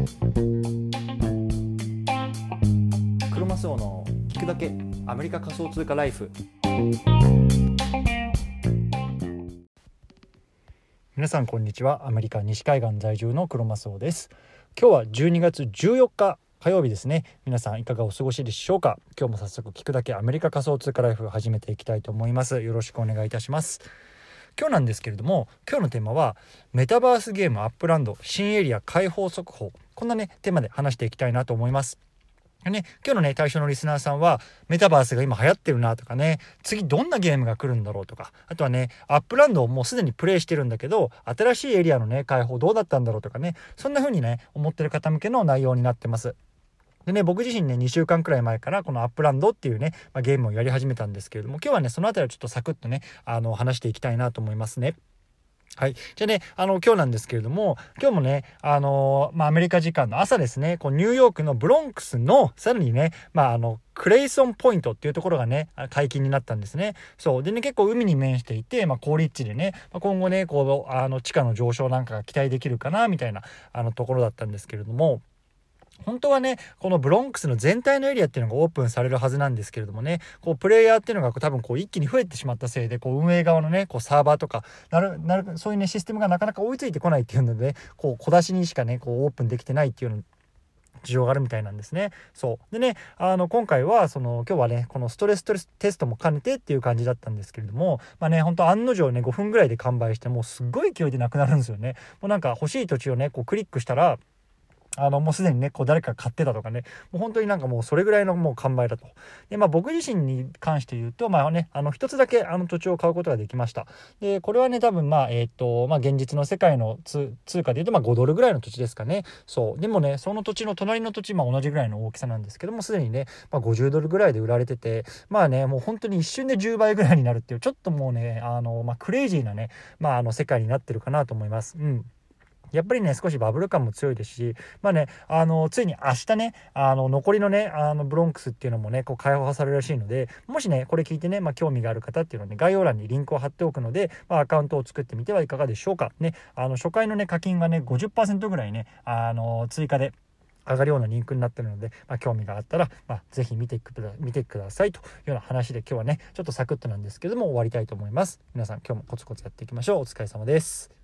クロマスオの聞くだけアメリカ仮想通貨ライフ。皆さんこんにちは。アメリカ西海岸在住のクロマスオです。今日は12月14日火曜日ですね。皆さんいかがお過ごしでしょうか？今日も早速聞くだけアメリカ仮想通貨ライフ始めていきたいと思います。よろしくお願いいたします。今日なんですけれども今日のテーマはメタバースゲーム Upland 新エリア開放速報。こんなねテーマで話していきたいなと思いますね、今日のね、対象のリスナーさんは、メタバースが今流行ってるなとかね、次どんなゲームが来るんだろうとか、あとはね、 Upland をもうすでにプレイしてるんだけど、新しいエリアのね、開放どうだったんだろうとかね、そんな風にね、思ってる方向けの内容になってます。でね、僕自身ね、2週間くらい前からこの Upland っていうね、まあ、ゲームをやり始めたんですけれども、今日はね、その辺りをちょっとサクッとね、あの、話していきたいなと思いますね。はい。じゃあね、あの、今日なんですけれども、今日もね、あのまあ、アメリカ時間の朝ですね、こう、ニューヨークのブロンクスの、さらにね、まあ、あの、クレイソンポイントっていうところがね、解禁になったんですね。そう。でね、結構海に面していて、まあ、高立地でね、ま、今後ね、こう、あの、地価の上昇なんかが期待できるかな、みたいな、あの、ところだったんですけれども、本当はね、このブロンクスの全体のエリアっていうのがオープンされるはずなんですけれどもね、こう、プレイヤーっていうのが多分こう、一気に増えてしまったせいで、こう、運営側のね、こう、サーバーとか、なる、なる、そういうね、システムがなかなか追いついてこないっていうので、ね、こう、小出しにしかね、こう、オープンできてないっていうの事情があるみたいなんですね。そう。でね、あの、今回は、その、今日はね、このストレステストも兼ねてっていう感じだったんですけれども、まあね、ほんと案の定ね、5分ぐらいで完売して、もうすっごい勢いでなくなるんですよね。もうなんか欲しい土地をね、こうクリックしたら、あの、もうすでにね、こう誰か買ってたとかね、もう本当になんかもうそれぐらいのもう完売だと。で、まあ僕自身に関して言うと、まあね、あの一つだけあの土地を買うことができました。で、これはね、多分まあ、えっ、ー、と、まあ現実の世界の通貨で言うと、まあ5ドルぐらいの土地ですかね。そう。でもね、その土地の隣の土地、まあ同じぐらいの大きさなんですけども、すでにね、まあ50ドルぐらいで売られてて、まあね、もう本当に一瞬で10倍ぐらいになるっていう、ちょっともうね、あの、まあクレイジーなね、まああの世界になってるかなと思います。うん。やっぱりね、少しバブル感も強いですし、まあね、あの、ついに明日ね、あの、残りのね、あの、ブロンクスっていうのもね、こう、開放されるらしいので、もしね、これ聞いてね、まあ、興味がある方っていうのはね、概要欄にリンクを貼っておくので、まあ、アカウントを作ってみてはいかがでしょうか。ね、あの、初回のね、課金がね、50%ぐらいね、あの、追加で、上がるようなリンクになってるので、まあ、興味があったら、まあ、ぜひ見てくだ見てくださいというような話で今日はねちょっとサクッとなんですけども終わりたいと思います。皆さん今日もコツコツやっていきましょう。お疲れ様です。